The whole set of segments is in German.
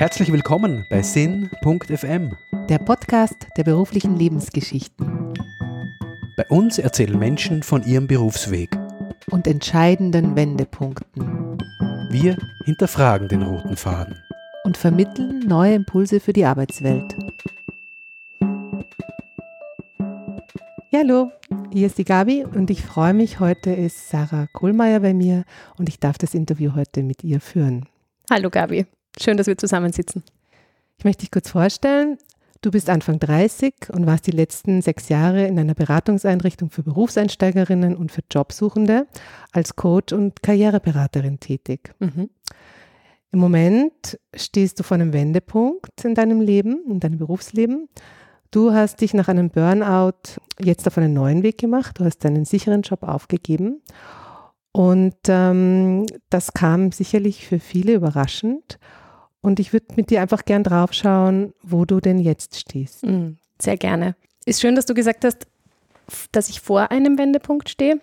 Herzlich willkommen bei Sinn.fm, der Podcast der beruflichen Lebensgeschichten Bei uns erzählen Menschen von ihrem Berufsweg. und entscheidenden Wendepunkten Wir hinterfragen den roten Faden. und vermitteln neue Impulse für die Arbeitswelt. Ja, hallo, hier ist die Gabi und ich freue mich, heute ist Sarah Kohlmeier bei mir und ich darf das Interview heute mit ihr führen. Hallo Gabi, schön, dass wir zusammensitzen. Ich möchte dich kurz vorstellen. Du bist Anfang 30 und warst die letzten sechs Jahre in einer Beratungseinrichtung für Berufseinsteigerinnen und für Jobsuchende als Coach und Karriereberaterin tätig. Mhm. Im Moment stehst du vor einem Wendepunkt in deinem Leben, in deinem Berufsleben. Du hast dich nach einem Burnout jetzt auf einen neuen Weg gemacht. Du hast deinen sicheren Job aufgegeben. Und ähm, das kam sicherlich für viele überraschend. Und ich würde mit dir einfach gern draufschauen, wo du denn jetzt stehst. Mhm, Sehr gerne. Ist schön, dass du gesagt hast, dass ich vor einem Wendepunkt stehe.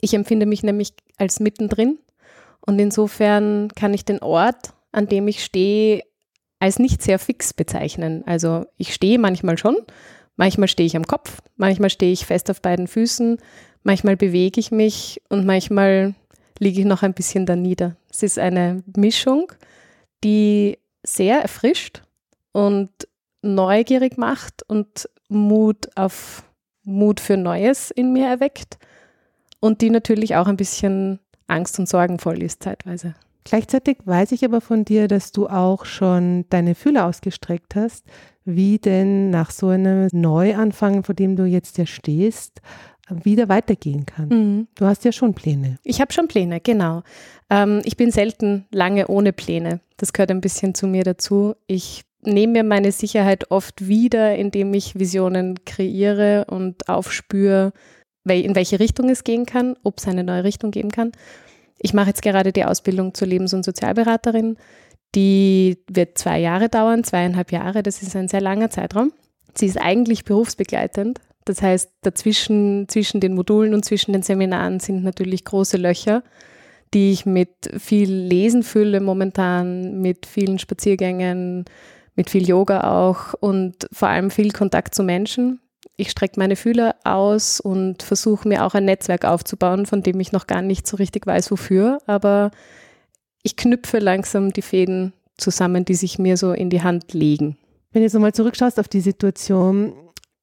Ich empfinde mich nämlich als mittendrin und insofern kann ich den Ort, an dem ich stehe, als nicht sehr fix bezeichnen. Also ich stehe manchmal schon, manchmal stehe ich am Kopf, manchmal stehe ich fest auf beiden Füßen, manchmal bewege ich mich und manchmal liege ich noch ein bisschen da nieder. Es ist eine Mischung, die sehr erfrischt und neugierig macht und Mut auf Mut für Neues in mir erweckt und die natürlich auch ein bisschen angst- und sorgenvoll ist zeitweise. Gleichzeitig weiß ich aber von dir, dass du auch schon deine Fühler ausgestreckt hast, wie denn nach so einem Neuanfang, vor dem du jetzt ja stehst, wieder weitergehen kann. Du hast ja schon Pläne. Ich habe schon Pläne, genau. Ähm, ich bin selten lange ohne Pläne. Das gehört ein bisschen zu mir dazu. Ich nehme mir meine Sicherheit oft wieder, indem ich Visionen kreiere und aufspüre, in welche Richtung es gehen kann, ob es eine neue Richtung geben kann. Ich mache jetzt gerade die Ausbildung zur Lebens- und Sozialberaterin. Die wird zwei Jahre dauern, zweieinhalb Jahre. Das ist ein sehr langer Zeitraum. Sie ist eigentlich berufsbegleitend. Das heißt, dazwischen, zwischen den Modulen und zwischen den Seminaren sind natürlich große Löcher, die ich mit viel Lesen fülle momentan, mit vielen Spaziergängen, mit viel Yoga auch und vor allem viel Kontakt zu Menschen. Ich strecke meine Fühler aus und versuche mir auch ein Netzwerk aufzubauen, von dem ich noch gar nicht so richtig weiß, wofür, aber ich knüpfe langsam die Fäden zusammen, die sich mir so in die Hand legen. Wenn du jetzt nochmal zurückschaust auf die Situation,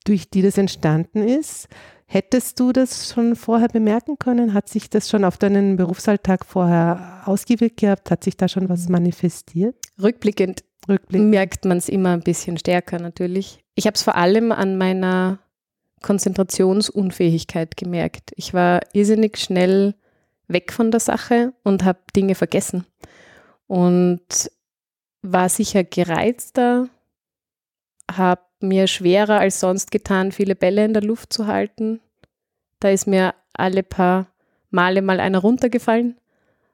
durch die das entstanden ist, hättest du das schon vorher bemerken können? Hat sich das schon auf deinen Berufsalltag vorher ausgewirkt gehabt? Hat sich da schon was manifestiert? Rückblickend Rückblick. merkt man es immer ein bisschen stärker natürlich. Ich habe es vor allem an meiner Konzentrationsunfähigkeit gemerkt. Ich war irrsinnig schnell weg von der Sache und habe Dinge vergessen und war sicher gereizter, habe mir schwerer als sonst getan, viele Bälle in der Luft zu halten. Da ist mir alle paar Male mal einer runtergefallen.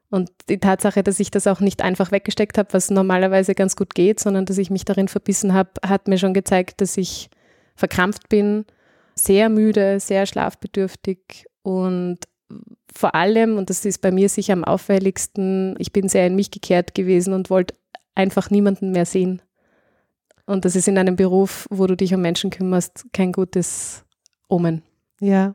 Und die Tatsache, dass ich das auch nicht einfach weggesteckt habe, was normalerweise ganz gut geht, sondern dass ich mich darin verbissen habe, hat mir schon gezeigt, dass ich verkrampft bin, sehr müde, sehr schlafbedürftig und vor allem, und das ist bei mir sicher am auffälligsten, ich bin sehr in mich gekehrt gewesen und wollte einfach niemanden mehr sehen. Und das ist in einem Beruf, wo du dich um Menschen kümmerst, kein gutes Omen. Ja,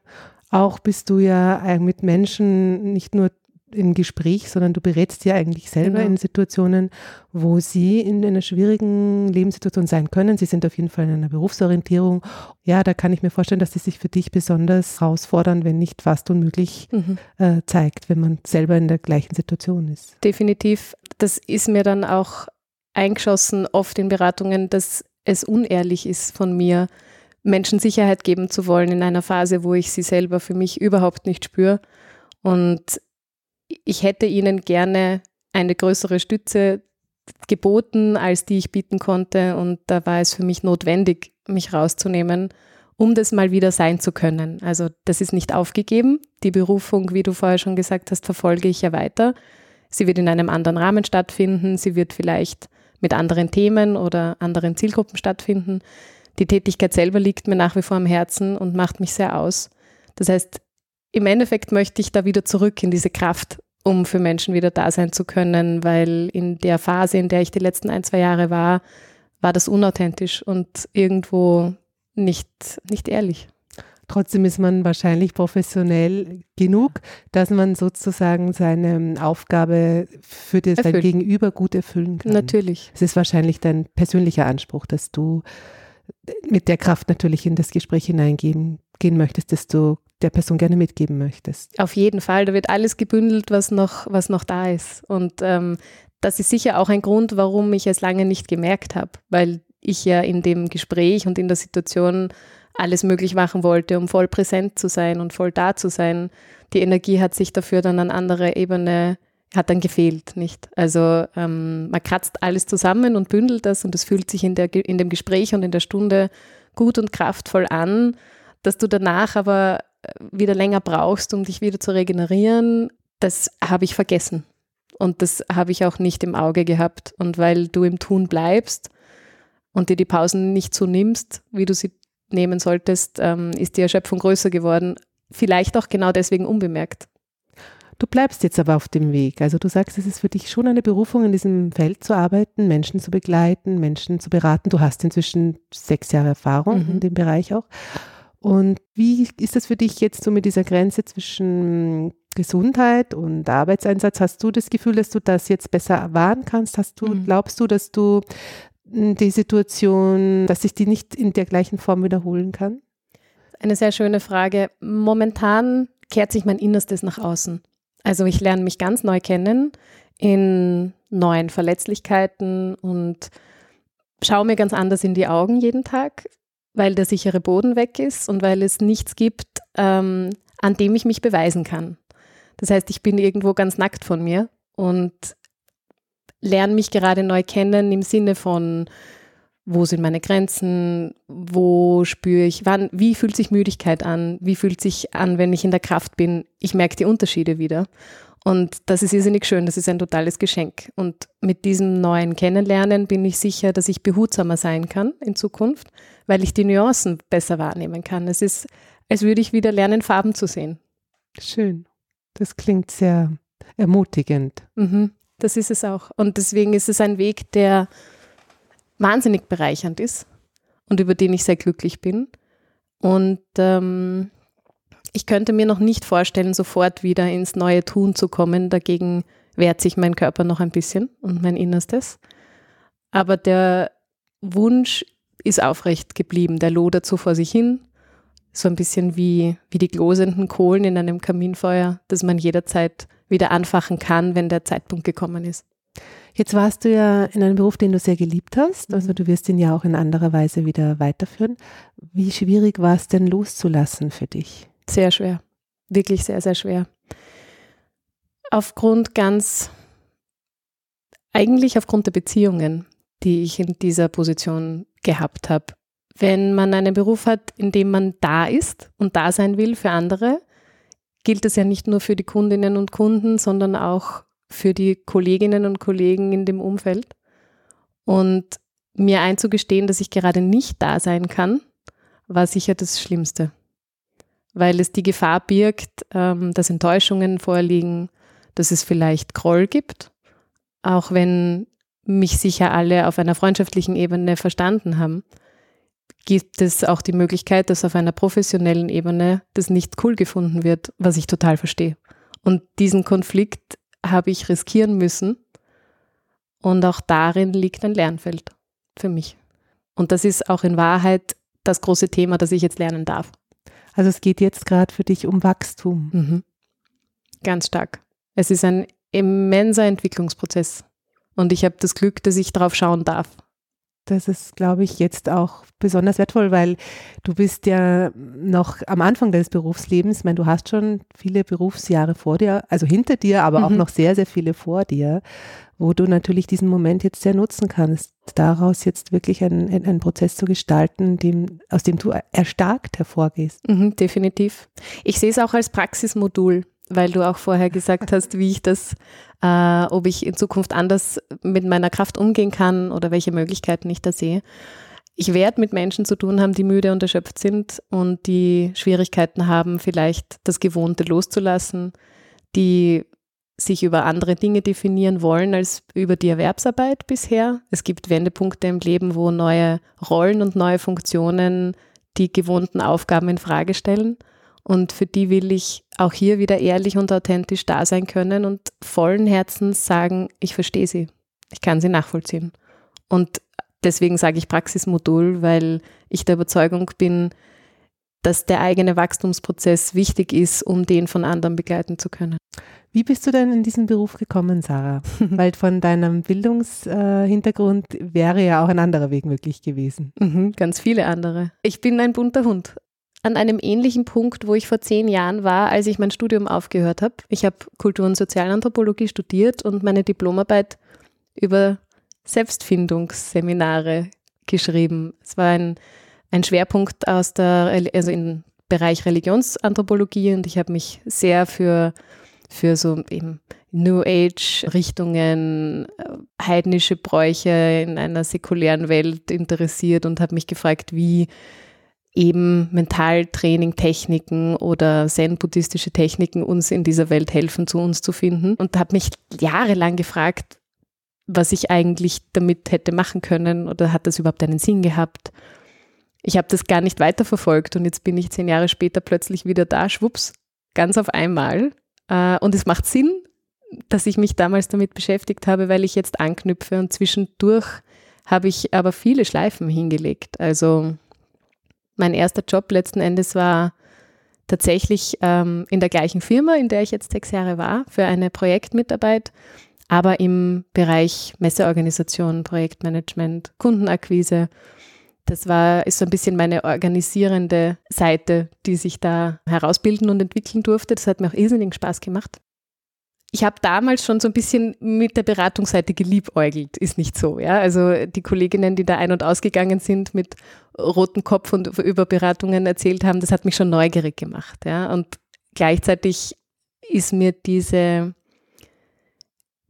auch bist du ja mit Menschen nicht nur im Gespräch, sondern du berätst ja eigentlich selber Genau. in Situationen, wo sie in einer schwierigen Lebenssituation sein können. Sie sind auf jeden Fall in einer Berufsorientierung. Ja, da kann ich mir vorstellen, dass sie sich für dich besonders herausfordern, wenn nicht fast unmöglich äh, zeigt, wenn man selber in der gleichen Situation ist. Definitiv. Das ist mir dann auch eingeschossen, oft in Beratungen, dass es unehrlich ist von mir, Menschen Sicherheit geben zu wollen in einer Phase, wo ich sie selber für mich überhaupt nicht spüre. Und ich hätte ihnen gerne eine größere Stütze geboten, als die ich bieten konnte. Und da war es für mich notwendig, mich rauszunehmen, um das mal wieder sein zu können. Also das ist nicht aufgegeben. Die Berufung, wie du vorher schon gesagt hast, verfolge ich ja weiter. Sie wird in einem anderen Rahmen stattfinden. Sie wird vielleicht mit anderen Themen oder anderen Zielgruppen stattfinden. Die Tätigkeit selber liegt mir nach wie vor am Herzen und macht mich sehr aus. Das heißt, im Endeffekt möchte ich da wieder zurück in diese Kraft um für Menschen wieder da sein zu können, weil in der Phase, in der ich die letzten ein, zwei Jahre war, war das unauthentisch und irgendwo nicht, nicht ehrlich. Trotzdem ist man wahrscheinlich professionell genug, dass man sozusagen seine Aufgabe für das dein Gegenüber gut erfüllen kann. Natürlich. Es ist wahrscheinlich dein persönlicher Anspruch, dass du mit der Kraft natürlich in das Gespräch hineingehen gehen möchtest, dass du der Person gerne mitgeben möchtest. Auf jeden Fall, da wird alles gebündelt, was noch, was noch da ist. Und ähm, das ist sicher auch ein Grund, warum ich es lange nicht gemerkt habe, weil ich ja in dem Gespräch und in der Situation alles möglich machen wollte, um voll präsent zu sein und voll da zu sein. Die Energie hat sich dafür dann an anderer Ebene, hat dann gefehlt, nicht? Also ähm, man kratzt alles zusammen und bündelt das und es fühlt sich in, der, in dem Gespräch und in der Stunde gut und kraftvoll an, dass du danach aber äh, wieder länger brauchst, um dich wieder zu regenerieren, das habe ich vergessen. Und das habe ich auch nicht im Auge gehabt. Und weil du im Tun bleibst und dir die Pausen nicht so nimmst, wie du sie nehmen solltest, ähm, ist die Erschöpfung größer geworden. Vielleicht auch genau deswegen unbemerkt. Du bleibst jetzt aber auf dem Weg. Also du sagst, es ist für dich schon eine Berufung, in diesem Feld zu arbeiten, Menschen zu begleiten, Menschen zu beraten. Du hast inzwischen sechs Jahre Erfahrung mhm. in dem Bereich auch. Und wie ist das für dich jetzt so mit dieser Grenze zwischen Gesundheit und Arbeitseinsatz? Hast du das Gefühl, dass du das jetzt besser wahren kannst? Hast du, mhm. glaubst du, dass du die Situation, dass sich die nicht in der gleichen Form wiederholen kann? Eine sehr schöne Frage. Momentan kehrt sich mein Innerstes nach außen. Also ich lerne mich ganz neu kennen in neuen Verletzlichkeiten und schaue mir ganz anders in die Augen jeden Tag, weil der sichere Boden weg ist und weil es nichts gibt, ähm, an dem ich mich beweisen kann. Das heißt, ich bin irgendwo ganz nackt von mir und lerne mich gerade neu kennen im Sinne von, wo sind meine Grenzen, wo spüre ich, wann, wie fühlt sich Müdigkeit an, wie fühlt sich an, wenn ich in der Kraft bin. Ich merke die Unterschiede wieder. Und das ist irrsinnig schön, das ist ein totales Geschenk. Und mit diesem neuen Kennenlernen bin ich sicher, dass ich behutsamer sein kann in Zukunft, weil ich die Nuancen besser wahrnehmen kann. Es ist, als würde ich wieder lernen, Farben zu sehen. Schön. Das klingt sehr ermutigend. Mhm. Das ist es auch. Und deswegen ist es ein Weg, der wahnsinnig bereichernd ist und über den ich sehr glücklich bin. Und ähm, ich könnte mir noch nicht vorstellen, sofort wieder ins neue Tun zu kommen. Dagegen wehrt sich mein Körper noch ein bisschen und mein Innerstes. Aber der Wunsch ist aufrecht geblieben. Der lodert so vor sich hin. So ein bisschen wie, wie die glosenden Kohlen in einem Kaminfeuer, das man jederzeit wieder anfachen kann, wenn der Zeitpunkt gekommen ist. Jetzt warst du ja in einem Beruf, den du sehr geliebt hast. Also mhm. du wirst ihn ja auch in anderer Weise wieder weiterführen. Wie schwierig war es denn loszulassen für dich? Sehr schwer. Wirklich sehr, sehr schwer. Aufgrund ganz, eigentlich aufgrund der Beziehungen, die ich in dieser Position gehabt habe. Wenn man einen Beruf hat, in dem man da ist und da sein will für andere, gilt das ja nicht nur für die Kundinnen und Kunden, sondern auch für die Kolleginnen und Kollegen in dem Umfeld. Und mir einzugestehen, dass ich gerade nicht da sein kann, war sicher das Schlimmste, weil es die Gefahr birgt, ähm, dass Enttäuschungen vorliegen, dass es vielleicht Groll gibt, auch wenn mich sicher alle auf einer freundschaftlichen Ebene verstanden haben gibt es auch die Möglichkeit, dass auf einer professionellen Ebene das nicht cool gefunden wird, was ich total verstehe. Und diesen Konflikt habe ich riskieren müssen. Und auch darin liegt ein Lernfeld für mich. Und das ist auch in Wahrheit das große Thema, das ich jetzt lernen darf. Also es geht jetzt gerade für dich um Wachstum. Mhm. Ganz stark. Es ist ein immenser Entwicklungsprozess. Und ich habe das Glück, dass ich darauf schauen darf das ist, glaube ich, jetzt auch besonders wertvoll, weil du bist ja noch am Anfang deines Berufslebens. Ich meine, du hast schon viele Berufsjahre vor dir, also hinter dir, aber mhm. auch noch sehr, sehr viele vor dir, wo du natürlich diesen Moment jetzt sehr nutzen kannst, daraus jetzt wirklich einen, einen Prozess zu gestalten, dem, aus dem du erstarkt hervorgehst. Mhm, definitiv. Ich sehe es auch als Praxismodul weil du auch vorher gesagt hast, wie ich das, äh, ob ich in Zukunft anders mit meiner Kraft umgehen kann oder welche Möglichkeiten ich da sehe. Ich werde mit Menschen zu tun haben, die müde und erschöpft sind und die Schwierigkeiten haben, vielleicht das Gewohnte loszulassen, die sich über andere Dinge definieren wollen als über die Erwerbsarbeit bisher. Es gibt Wendepunkte im Leben, wo neue Rollen und neue Funktionen die gewohnten Aufgaben in Frage stellen. Und für die will ich auch hier wieder ehrlich und authentisch da sein können und vollen Herzens sagen, ich verstehe sie. Ich kann sie nachvollziehen. Und deswegen sage ich Praxismodul, weil ich der Überzeugung bin, dass der eigene Wachstumsprozess wichtig ist, um den von anderen begleiten zu können. Wie bist du denn in diesen Beruf gekommen, Sarah? Weil von deinem Bildungshintergrund wäre ja auch ein anderer Weg möglich gewesen. Mhm, ganz viele andere. Ich bin ein bunter Hund. An einem ähnlichen Punkt, wo ich vor zehn Jahren war, als ich mein Studium aufgehört habe. Ich habe Kultur- und Sozialanthropologie studiert und meine Diplomarbeit über Selbstfindungsseminare geschrieben. Es war ein, ein Schwerpunkt aus der, also im Bereich Religionsanthropologie und ich habe mich sehr für für so eben New Age Richtungen, äh, heidnische Bräuche in einer säkulären Welt interessiert und habe mich gefragt, wie eben Mentaltraining, Techniken oder Zen-buddhistische Techniken uns in dieser Welt helfen, zu uns zu finden. Und habe mich jahrelang gefragt, was ich eigentlich damit hätte machen können oder hat das überhaupt einen Sinn gehabt. Ich habe das gar nicht weiterverfolgt und jetzt bin ich zehn Jahre später plötzlich wieder da, schwupps, ganz auf einmal äh, und es macht Sinn, dass ich mich damals damit beschäftigt habe, weil ich jetzt anknüpfe und zwischendurch habe ich aber viele Schleifen hingelegt. Also mein erster Job letzten Endes war tatsächlich ähm, in der gleichen Firma, in der ich jetzt sechs Jahre war, für eine Projektmitarbeit, aber im Bereich Messeorganisation, Projektmanagement, Kundenakquise das war, ist so ein bisschen meine organisierende Seite, die sich da herausbilden und entwickeln durfte. Das hat mir auch irrsinnigen Spaß gemacht. Ich habe damals schon so ein bisschen mit der Beratungsseite geliebäugelt, ist nicht so. Ja? Also die Kolleginnen, die da ein- und ausgegangen sind, mit rotem Kopf und über Beratungen erzählt haben, das hat mich schon neugierig gemacht. Ja? Und gleichzeitig ist mir diese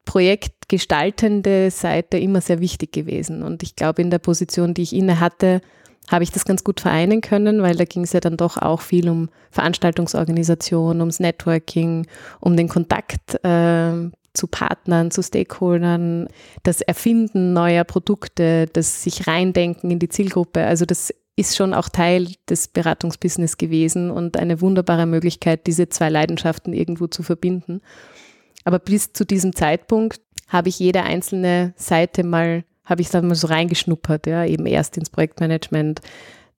projektgestaltende Seite immer sehr wichtig gewesen. Und ich glaube, in der Position, die ich inne hatte, habe ich das ganz gut vereinen können, weil da ging es ja dann doch auch viel um Veranstaltungsorganisation, ums Networking, um den Kontakt äh, zu Partnern, zu Stakeholdern, das Erfinden neuer Produkte, das sich reindenken in die Zielgruppe. Also das ist schon auch Teil des Beratungsbusiness gewesen und eine wunderbare Möglichkeit, diese zwei Leidenschaften irgendwo zu verbinden. Aber bis zu diesem Zeitpunkt habe ich jede einzelne Seite mal, habe ich dann mal so reingeschnuppert, ja, eben erst ins Projektmanagement.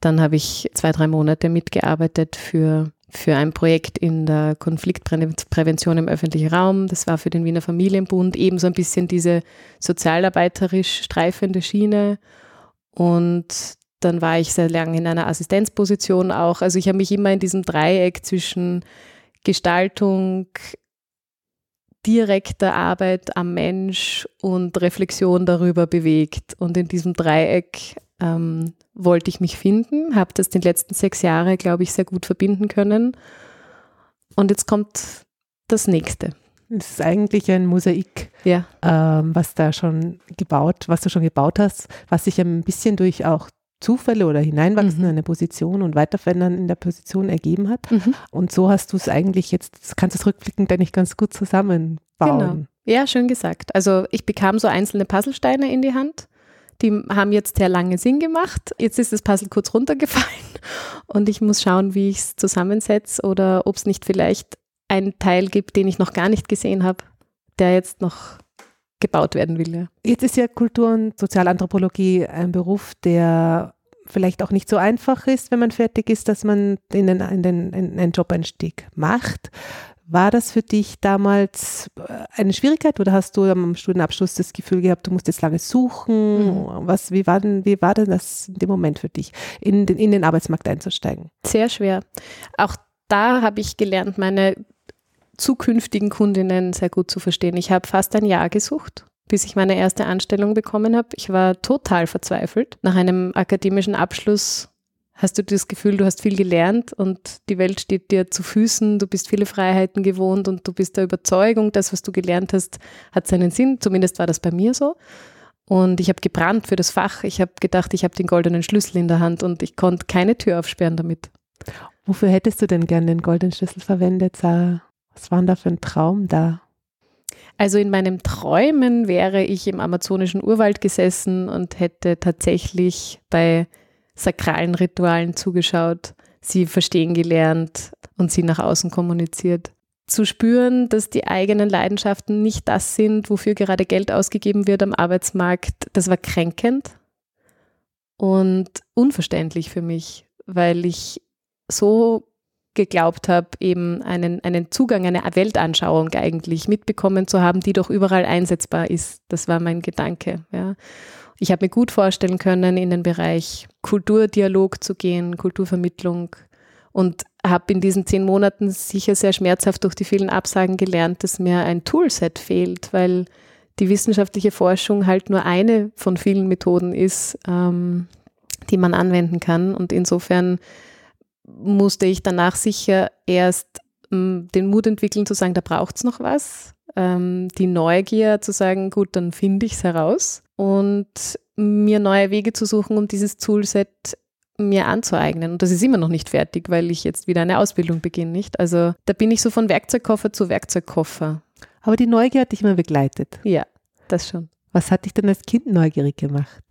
Dann habe ich zwei, drei Monate mitgearbeitet für, für ein Projekt in der Konfliktprävention im öffentlichen Raum. Das war für den Wiener Familienbund eben so ein bisschen diese sozialarbeiterisch streifende Schiene. Und dann war ich sehr lange in einer Assistenzposition auch. Also ich habe mich immer in diesem Dreieck zwischen Gestaltung, direkter Arbeit am Mensch und Reflexion darüber bewegt. Und in diesem Dreieck ähm, wollte ich mich finden, habe das die letzten sechs Jahre, glaube ich, sehr gut verbinden können. Und jetzt kommt das nächste. Es ist eigentlich ein Mosaik, ja. ähm, was da schon gebaut, was du schon gebaut hast, was sich ein bisschen durch auch Zufälle oder Hineinwachsen mhm. in eine Position und Weiterverändern in der Position ergeben hat. Mhm. Und so hast du es eigentlich jetzt, kannst du es rückblickend eigentlich ganz gut zusammenbauen. Genau. Ja, schön gesagt. Also ich bekam so einzelne Puzzlesteine in die Hand. Die haben jetzt sehr lange Sinn gemacht. Jetzt ist das Puzzle kurz runtergefallen und ich muss schauen, wie ich es zusammensetze oder ob es nicht vielleicht einen Teil gibt, den ich noch gar nicht gesehen habe, der jetzt noch gebaut werden will. Ja. Jetzt ist ja Kultur- und Sozialanthropologie ein Beruf, der vielleicht auch nicht so einfach ist, wenn man fertig ist, dass man in den, in den in einen Jobeinstieg macht. War das für dich damals äh, eine Schwierigkeit oder hast du am Studienabschluss das Gefühl gehabt, du musst jetzt lange suchen? Mhm. Was, wie, war denn, wie war denn das in dem Moment für dich, in den, in den Arbeitsmarkt einzusteigen? Sehr schwer. Auch da habe ich gelernt, meine zukünftigen Kundinnen sehr gut zu verstehen. Ich habe fast ein Jahr gesucht, bis ich meine erste Anstellung bekommen habe. Ich war total verzweifelt. Nach einem akademischen Abschluss hast du das Gefühl, du hast viel gelernt und die Welt steht dir zu Füßen, du bist viele Freiheiten gewohnt und du bist der Überzeugung, das, was du gelernt hast, hat seinen Sinn. Zumindest war das bei mir so. Und ich habe gebrannt für das Fach. Ich habe gedacht, ich habe den goldenen Schlüssel in der Hand und ich konnte keine Tür aufsperren damit. Wofür hättest du denn gern den goldenen Schlüssel verwendet, Sarah? Was war denn da für ein Traum da? Also in meinem Träumen wäre ich im amazonischen Urwald gesessen und hätte tatsächlich bei sakralen Ritualen zugeschaut, sie verstehen gelernt und sie nach außen kommuniziert. Zu spüren, dass die eigenen Leidenschaften nicht das sind, wofür gerade Geld ausgegeben wird am Arbeitsmarkt, das war kränkend und unverständlich für mich, weil ich so geglaubt habe, eben einen, einen Zugang, eine Weltanschauung eigentlich mitbekommen zu haben, die doch überall einsetzbar ist. Das war mein Gedanke. Ja. Ich habe mir gut vorstellen können, in den Bereich Kulturdialog zu gehen, Kulturvermittlung und habe in diesen zehn Monaten sicher sehr schmerzhaft durch die vielen Absagen gelernt, dass mir ein Toolset fehlt, weil die wissenschaftliche Forschung halt nur eine von vielen Methoden ist, ähm, die man anwenden kann. Und insofern musste ich danach sicher erst ähm, den Mut entwickeln zu sagen, da braucht es noch was. Ähm, die Neugier zu sagen, gut, dann finde ich es heraus. Und mir neue Wege zu suchen, um dieses Toolset mir anzueignen. Und das ist immer noch nicht fertig, weil ich jetzt wieder eine Ausbildung beginne, nicht? Also da bin ich so von Werkzeugkoffer zu Werkzeugkoffer. Aber die Neugier hat dich immer begleitet. Ja, das schon. Was hat dich denn als Kind neugierig gemacht?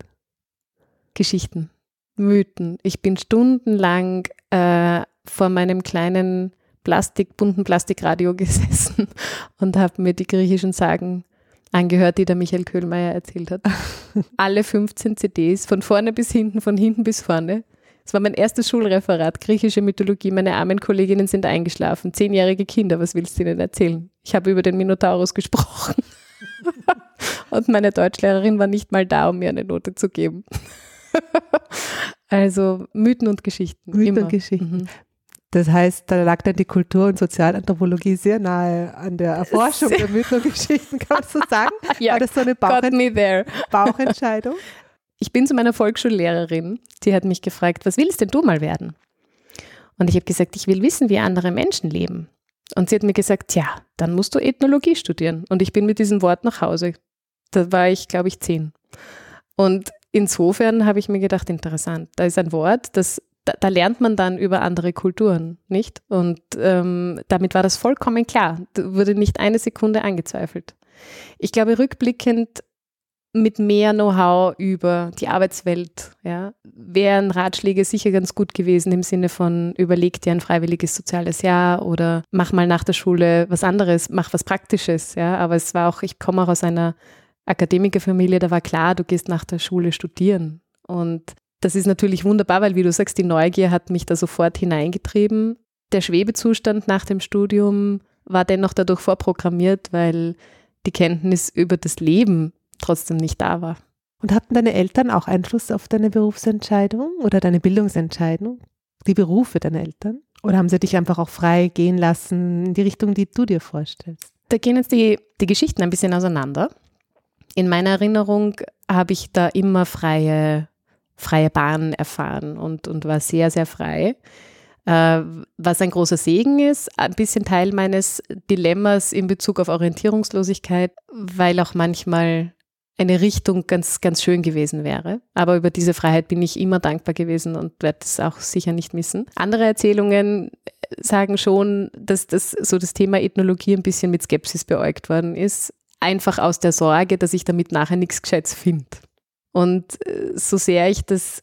Geschichten, Mythen. Ich bin stundenlang äh, vor meinem kleinen Plastik, bunten Plastikradio gesessen und habe mir die griechischen Sagen angehört, die der Michael Köhlmeier erzählt hat. Alle 15 CDs, von vorne bis hinten, von hinten bis vorne. Es war mein erstes Schulreferat, griechische Mythologie. Meine armen Kolleginnen sind eingeschlafen. Zehnjährige Kinder, was willst du ihnen erzählen? Ich habe über den Minotaurus gesprochen. Und meine Deutschlehrerin war nicht mal da, um mir eine Note zu geben. also Mythen und Geschichten. Mythen immer. und Geschichten. Mhm. Das heißt, da lag dann die Kultur- und Sozialanthropologie sehr nahe an der Erforschung sehr der Mythen und Geschichten, kann man so sagen? ja, War das so eine Bauchent Bauchentscheidung? Ich bin zu meiner Volksschullehrerin, die hat mich gefragt, was willst denn du mal werden? Und ich habe gesagt, ich will wissen, wie andere Menschen leben. Und sie hat mir gesagt, ja, dann musst du Ethnologie studieren. Und ich bin mit diesem Wort nach Hause. Da war ich, glaube ich, zehn. Und insofern habe ich mir gedacht, interessant, da ist ein Wort, das da, da, lernt man dann über andere Kulturen, nicht? Und ähm, damit war das vollkommen klar. Da wurde nicht eine Sekunde angezweifelt. Ich glaube, rückblickend mit mehr Know-how über die Arbeitswelt, ja, wären Ratschläge sicher ganz gut gewesen im Sinne von überleg dir ein freiwilliges soziales Jahr oder mach mal nach der Schule was anderes, mach was Praktisches, ja. Aber es war auch, ich komme auch aus einer Akademikerfamilie, da war klar, du gehst nach der Schule studieren. Und das ist natürlich wunderbar, weil, wie du sagst, die Neugier hat mich da sofort hineingetrieben. Der Schwebezustand nach dem Studium war dennoch dadurch vorprogrammiert, weil die Kenntnis über das Leben trotzdem nicht da war. Und hatten deine Eltern auch Einfluss auf deine Berufsentscheidung oder deine Bildungsentscheidung? Die Berufe deiner Eltern? Oder haben sie dich einfach auch frei gehen lassen in die Richtung, die du dir vorstellst? Da gehen jetzt die, die Geschichten ein bisschen auseinander. In meiner Erinnerung habe ich da immer freie freie Bahn erfahren und, und war sehr, sehr frei. Äh, was ein großer Segen ist, ein bisschen Teil meines Dilemmas in Bezug auf Orientierungslosigkeit, weil auch manchmal eine Richtung ganz, ganz schön gewesen wäre. Aber über diese Freiheit bin ich immer dankbar gewesen und werde es auch sicher nicht missen. Andere Erzählungen sagen schon, dass das so das Thema Ethnologie ein bisschen mit Skepsis beäugt worden ist. Einfach aus der Sorge, dass ich damit nachher nichts Gescheites finde. Und äh, so sehr ich das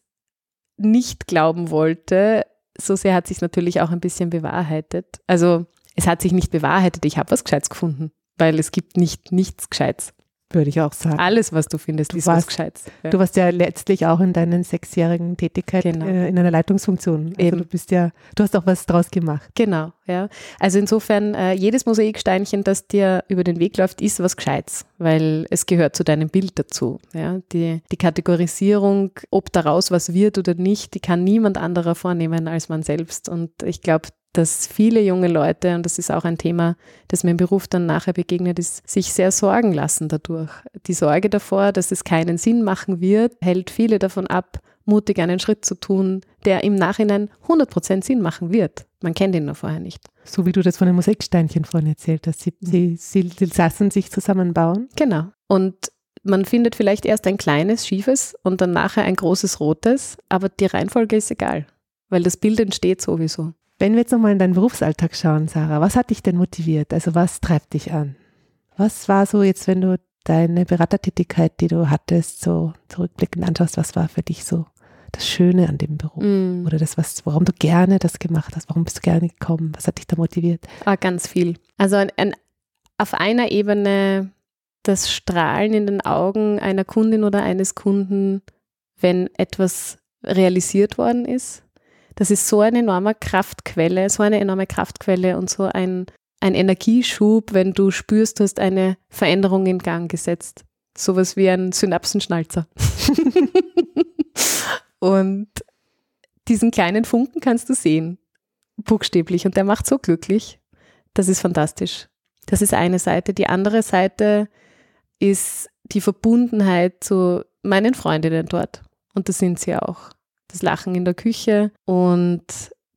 nicht glauben wollte, so sehr hat sich natürlich auch ein bisschen bewahrheitet. Also es hat sich nicht bewahrheitet, ich habe was Gescheites gefunden, weil es gibt nicht nichts Gescheites. Würde ich auch sagen. Alles, was du findest, du ist warst, was Gescheites. Ja. Du warst ja letztlich auch in deinen sechsjährigen Tätigkeit genau. äh, in einer Leitungsfunktion. Also Eben. du bist ja, du hast auch was draus gemacht. Genau, ja. Also insofern, äh, jedes Mosaiksteinchen, das dir über den Weg läuft, ist was Gescheites, weil es gehört zu deinem Bild dazu. Ja. Die, die Kategorisierung, ob daraus was wird oder nicht, die kann niemand anderer vornehmen als man selbst. Und ich glaube, dass viele junge Leute, und das ist auch ein Thema, das mir im Beruf dann nachher begegnet ist, sich sehr sorgen lassen dadurch. Die Sorge davor, dass es keinen Sinn machen wird, hält viele davon ab, mutig einen Schritt zu tun, der im Nachhinein 100% Sinn machen wird. Man kennt ihn nur vorher nicht. So wie du das von den Musiksteinchen vorhin erzählt hast. Sie, sie, sie, sie lassen sich zusammenbauen. Genau. Und man findet vielleicht erst ein kleines, schiefes und dann nachher ein großes, rotes, aber die Reihenfolge ist egal, weil das Bild entsteht sowieso. Wenn wir jetzt nochmal in deinen Berufsalltag schauen, Sarah, was hat dich denn motiviert? Also was treibt dich an? Was war so jetzt, wenn du deine Beratertätigkeit, die du hattest, so zurückblickend anschaust, was war für dich so das Schöne an dem Beruf? Mm. Oder das, was, warum du gerne das gemacht hast? Warum bist du gerne gekommen? Was hat dich da motiviert? Ah, ganz viel. Also ein, ein, auf einer Ebene das Strahlen in den Augen einer Kundin oder eines Kunden, wenn etwas realisiert worden ist. Das ist so eine enorme Kraftquelle, so eine enorme Kraftquelle und so ein, ein Energieschub, wenn du spürst, du hast eine Veränderung in Gang gesetzt. Sowas wie ein Synapsenschnalzer. und diesen kleinen Funken kannst du sehen, buchstäblich. Und der macht so glücklich. Das ist fantastisch. Das ist eine Seite. Die andere Seite ist die Verbundenheit zu meinen Freundinnen dort. Und das sind sie auch. Das Lachen in der Küche. Und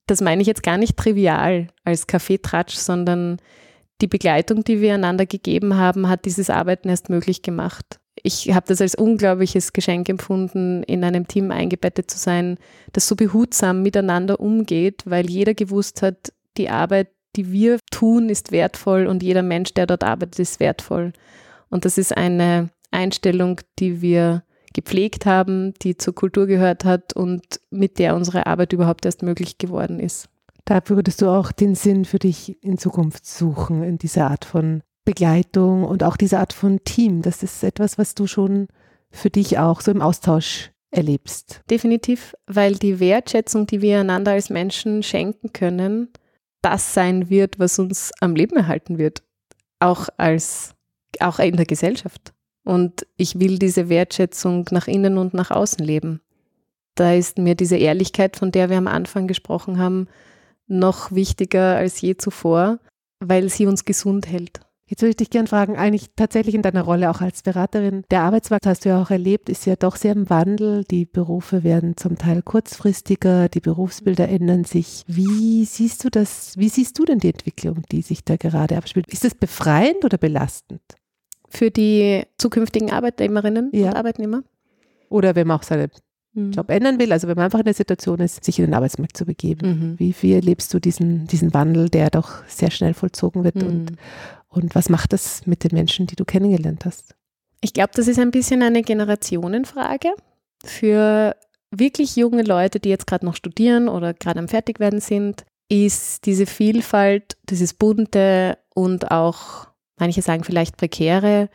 das meine ich jetzt gar nicht trivial als Kaffeetratsch, sondern die Begleitung, die wir einander gegeben haben, hat dieses Arbeiten erst möglich gemacht. Ich habe das als unglaubliches Geschenk empfunden, in einem Team eingebettet zu sein, das so behutsam miteinander umgeht, weil jeder gewusst hat, die Arbeit, die wir tun, ist wertvoll und jeder Mensch, der dort arbeitet, ist wertvoll. Und das ist eine Einstellung, die wir gepflegt haben, die zur Kultur gehört hat und mit der unsere Arbeit überhaupt erst möglich geworden ist. Da würdest du auch den Sinn für dich in Zukunft suchen, in dieser Art von Begleitung und auch diese Art von Team. Das ist etwas, was du schon für dich auch so im Austausch erlebst. Definitiv, weil die Wertschätzung, die wir einander als Menschen schenken können, das sein wird, was uns am Leben erhalten wird. Auch als auch in der Gesellschaft. Und ich will diese Wertschätzung nach innen und nach außen leben. Da ist mir diese Ehrlichkeit, von der wir am Anfang gesprochen haben, noch wichtiger als je zuvor, weil sie uns gesund hält. Jetzt würde ich dich gerne fragen, eigentlich tatsächlich in deiner Rolle auch als Beraterin. Der Arbeitsmarkt, hast du ja auch erlebt, ist ja doch sehr im Wandel. Die Berufe werden zum Teil kurzfristiger, die Berufsbilder ändern sich. Wie siehst du das, wie siehst du denn die Entwicklung, die sich da gerade abspielt? Ist das befreiend oder belastend? Für die zukünftigen Arbeitnehmerinnen Ja. und Arbeitnehmer? Oder wenn man auch seinen Mhm. Job ändern will, also wenn man einfach in der Situation ist, sich in den Arbeitsmarkt zu begeben. Mhm. Wie, wie erlebst du diesen, diesen Wandel, der doch sehr schnell vollzogen wird? Und, Mhm. und was macht das mit den Menschen, die du kennengelernt hast? Ich glaube, das ist ein bisschen eine Generationenfrage für wirklich junge Leute, die jetzt gerade noch studieren oder gerade am Fertigwerden sind, ist diese Vielfalt, dieses bunte und auch, manche sagen vielleicht prekäre,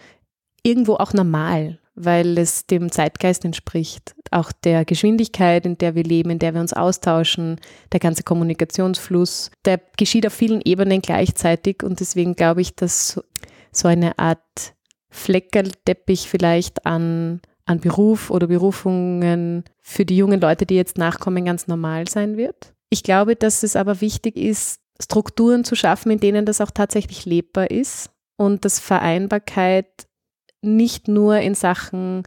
irgendwo auch normal, weil es dem Zeitgeist entspricht. Auch der Geschwindigkeit, in der wir leben, in der wir uns austauschen, der ganze Kommunikationsfluss, der geschieht auf vielen Ebenen gleichzeitig und deswegen glaube ich, dass so- eine Art Fleckerlteppich vielleicht an, an Beruf oder Berufungen für die jungen Leute, die jetzt nachkommen, ganz normal sein wird. Ich glaube, dass es aber wichtig ist, Strukturen zu schaffen, in denen das auch tatsächlich lebbar ist und dass Vereinbarkeit nicht nur in Sachen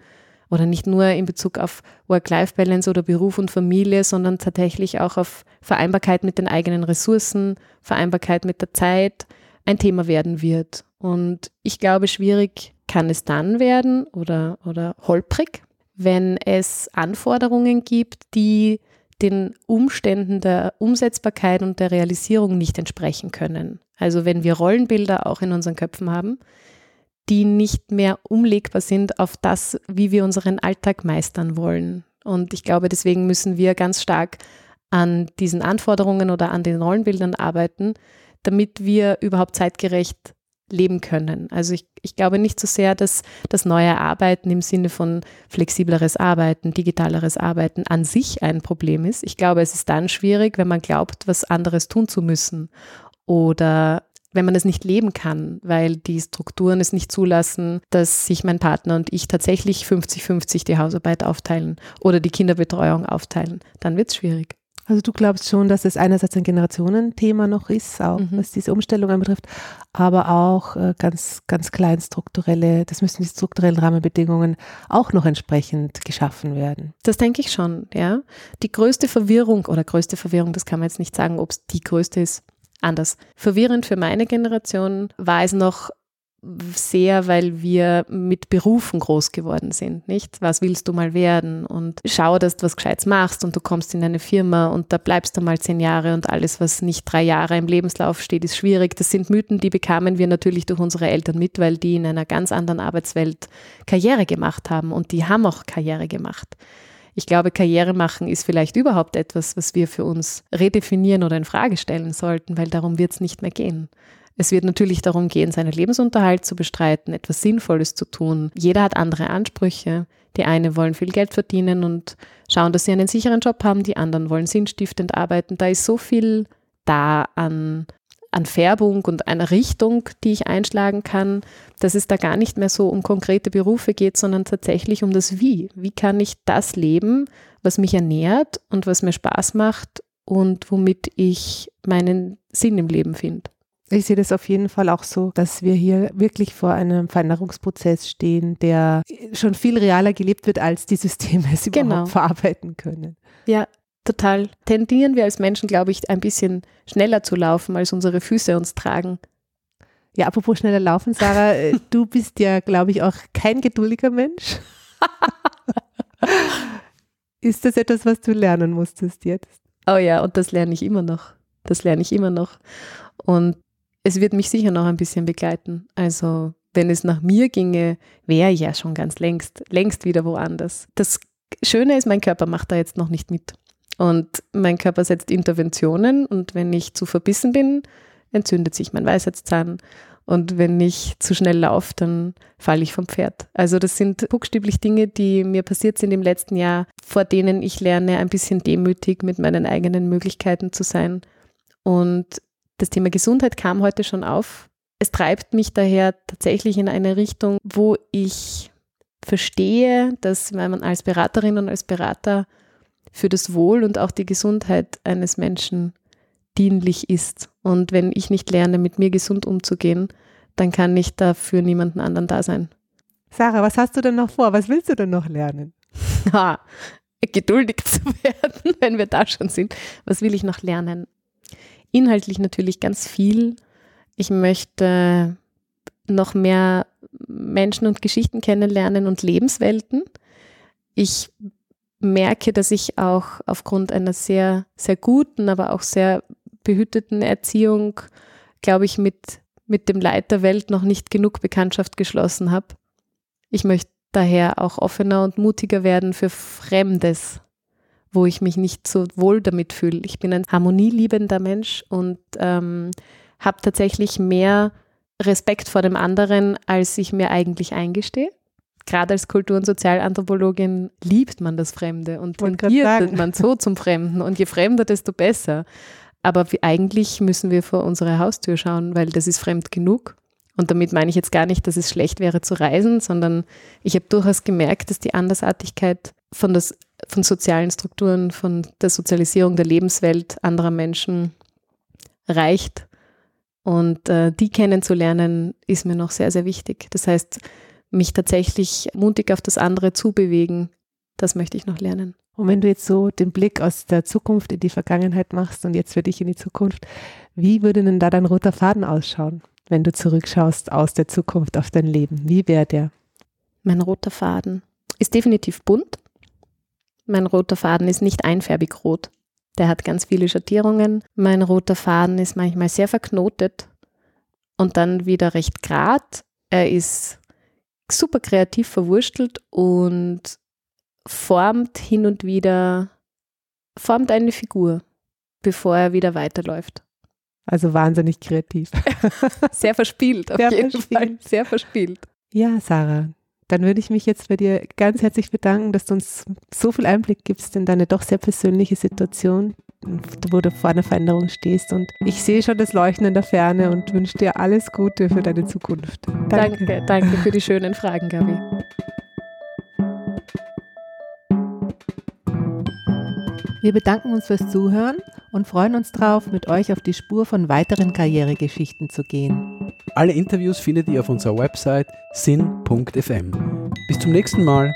oder nicht nur in Bezug auf Work-Life-Balance oder Beruf und Familie, sondern tatsächlich auch auf Vereinbarkeit mit den eigenen Ressourcen, Vereinbarkeit mit der Zeit ein Thema werden wird. Und ich glaube, schwierig kann es dann werden oder, oder holprig, wenn es Anforderungen gibt, die den Umständen der Umsetzbarkeit und der Realisierung nicht entsprechen können. Also wenn wir Rollenbilder auch in unseren Köpfen haben, die nicht mehr umlegbar sind auf das, wie wir unseren Alltag meistern wollen. Und ich glaube, deswegen müssen wir ganz stark an diesen Anforderungen oder an den Rollenbildern arbeiten, damit wir überhaupt zeitgerecht leben können. Also ich, ich glaube nicht so sehr, dass das neue Arbeiten im Sinne von flexibleres Arbeiten, digitaleres Arbeiten an sich ein Problem ist. Ich glaube, es ist dann schwierig, wenn man glaubt, was anderes tun zu müssen oder wenn man es nicht leben kann, weil die Strukturen es nicht zulassen, dass sich mein Partner und ich tatsächlich 50-50 die Hausarbeit aufteilen oder die Kinderbetreuung aufteilen, dann wird es schwierig. Also du glaubst schon, dass es einerseits ein Generationenthema noch ist, auch Mhm. was diese Umstellung anbetrifft, aber auch äh, ganz, ganz klein strukturelle, das müssen die strukturellen Rahmenbedingungen auch noch entsprechend geschaffen werden. Das denke ich schon, ja. Die größte Verwirrung oder größte Verwirrung, das kann man jetzt nicht sagen, ob es die größte ist, anders. Verwirrend für meine Generation war es noch sehr, weil wir mit Berufen groß geworden sind, nicht? Was willst du mal werden? Und schau, dass du was Gescheites machst und du kommst in eine Firma und da bleibst du mal zehn Jahre und alles, was nicht drei Jahre im Lebenslauf steht, ist schwierig. Das sind Mythen, die bekamen wir natürlich durch unsere Eltern mit, weil die in einer ganz anderen Arbeitswelt Karriere gemacht haben und die haben auch Karriere gemacht. Ich glaube, Karriere machen ist vielleicht überhaupt etwas, was wir für uns redefinieren oder in Frage stellen sollten, weil darum wird es nicht mehr gehen. Es wird natürlich darum gehen, seinen Lebensunterhalt zu bestreiten, etwas Sinnvolles zu tun. Jeder hat andere Ansprüche. Die einen wollen viel Geld verdienen und schauen, dass sie einen sicheren Job haben, die anderen wollen sinnstiftend arbeiten. Da ist so viel da an, an Färbung und einer Richtung, die ich einschlagen kann, dass es da gar nicht mehr so um konkrete Berufe geht, sondern tatsächlich um das Wie. Wie kann ich das leben, was mich ernährt und was mir Spaß macht und womit ich meinen Sinn im Leben finde. Ich sehe das auf jeden Fall auch so, dass wir hier wirklich vor einem Veränderungsprozess stehen, der schon viel realer gelebt wird, als die Systeme es überhaupt genau. verarbeiten können. Ja, total. Tendieren wir als Menschen, glaube ich, ein bisschen schneller zu laufen, als unsere Füße uns tragen. Ja, apropos schneller laufen, Sarah, äh, du bist ja, glaube ich, auch kein geduldiger Mensch. Ist das etwas, was du lernen musstest jetzt? Oh ja, und das lerne ich immer noch. Das lerne ich immer noch. Und es wird mich sicher noch ein bisschen begleiten. Also wenn es nach mir ginge, wäre ich ja schon ganz längst, längst wieder woanders. Das Schöne ist, mein Körper macht da jetzt noch nicht mit. Und mein Körper setzt Interventionen und wenn ich zu verbissen bin, entzündet sich mein Weisheitszahn. Und wenn ich zu schnell laufe, dann falle ich vom Pferd. Also das sind buchstäblich Dinge, die mir passiert sind im letzten Jahr, vor denen ich lerne, ein bisschen demütig mit meinen eigenen Möglichkeiten zu sein. Und das Thema Gesundheit kam heute schon auf. Es treibt mich daher tatsächlich in eine Richtung, wo ich verstehe, dass wenn man als Beraterin und als Berater für das Wohl und auch die Gesundheit eines Menschen dienlich ist. Und wenn ich nicht lerne, mit mir gesund umzugehen, dann kann ich dafür niemanden anderen da sein. Sarah, was hast du denn noch vor? Was willst du denn noch lernen? Ha, geduldig zu werden, wenn wir da schon sind. Was will ich noch lernen? Inhaltlich natürlich ganz viel. Ich möchte noch mehr Menschen und Geschichten kennenlernen und Lebenswelten. Ich merke, dass ich auch aufgrund einer sehr, sehr guten, aber auch sehr behüteten Erziehung, glaube ich, mit, mit dem Leid der Welt noch nicht genug Bekanntschaft geschlossen habe. Ich möchte daher auch offener und mutiger werden für Fremdes, wo ich mich nicht so wohl damit fühle. Ich bin ein harmonieliebender Mensch und ähm, habe tatsächlich mehr Respekt vor dem anderen, als ich mir eigentlich eingestehe. Gerade als Kultur- und Sozialanthropologin liebt man das Fremde und tendiert man so zum Fremden. Und je fremder, desto besser. Aber eigentlich müssen wir vor unsere Haustür schauen, weil das ist fremd genug. Und damit meine ich jetzt gar nicht, dass es schlecht wäre zu reisen, sondern ich habe durchaus gemerkt, dass die Andersartigkeit von das von sozialen Strukturen, von der Sozialisierung der Lebenswelt anderer Menschen reicht. Und äh, die kennenzulernen, ist mir noch sehr, sehr wichtig. Das heißt, mich tatsächlich mutig auf das andere zu bewegen, das möchte ich noch lernen. Und wenn du jetzt so den Blick aus der Zukunft in die Vergangenheit machst und jetzt für dich in die Zukunft, wie würde denn da dein roter Faden ausschauen, wenn du zurückschaust aus der Zukunft auf dein Leben? Wie wäre der? Mein roter Faden ist definitiv bunt. Mein roter Faden ist nicht einfärbig rot. Der hat ganz viele Schattierungen. Mein roter Faden ist manchmal sehr verknotet und dann wieder recht grad. Er ist super kreativ verwurstelt und formt hin und wieder, formt eine Figur, bevor er wieder weiterläuft. Also wahnsinnig kreativ. Sehr verspielt, auf sehr jeden verspielt. Fall. Sehr verspielt. Ja, Sarah, dann würde ich mich jetzt bei dir ganz herzlich bedanken, dass du uns so viel Einblick gibst in deine doch sehr persönliche Situation, wo du vor einer Veränderung stehst. Und ich sehe schon das Leuchten in der Ferne und wünsche dir alles Gute für deine Zukunft. Danke, danke, danke für die schönen Fragen, Gabi. Wir bedanken uns fürs Zuhören und freuen uns darauf, mit euch auf die Spur von weiteren Karrieregeschichten zu gehen. Alle Interviews findet ihr auf unserer Website sin.fm. Bis zum nächsten Mal.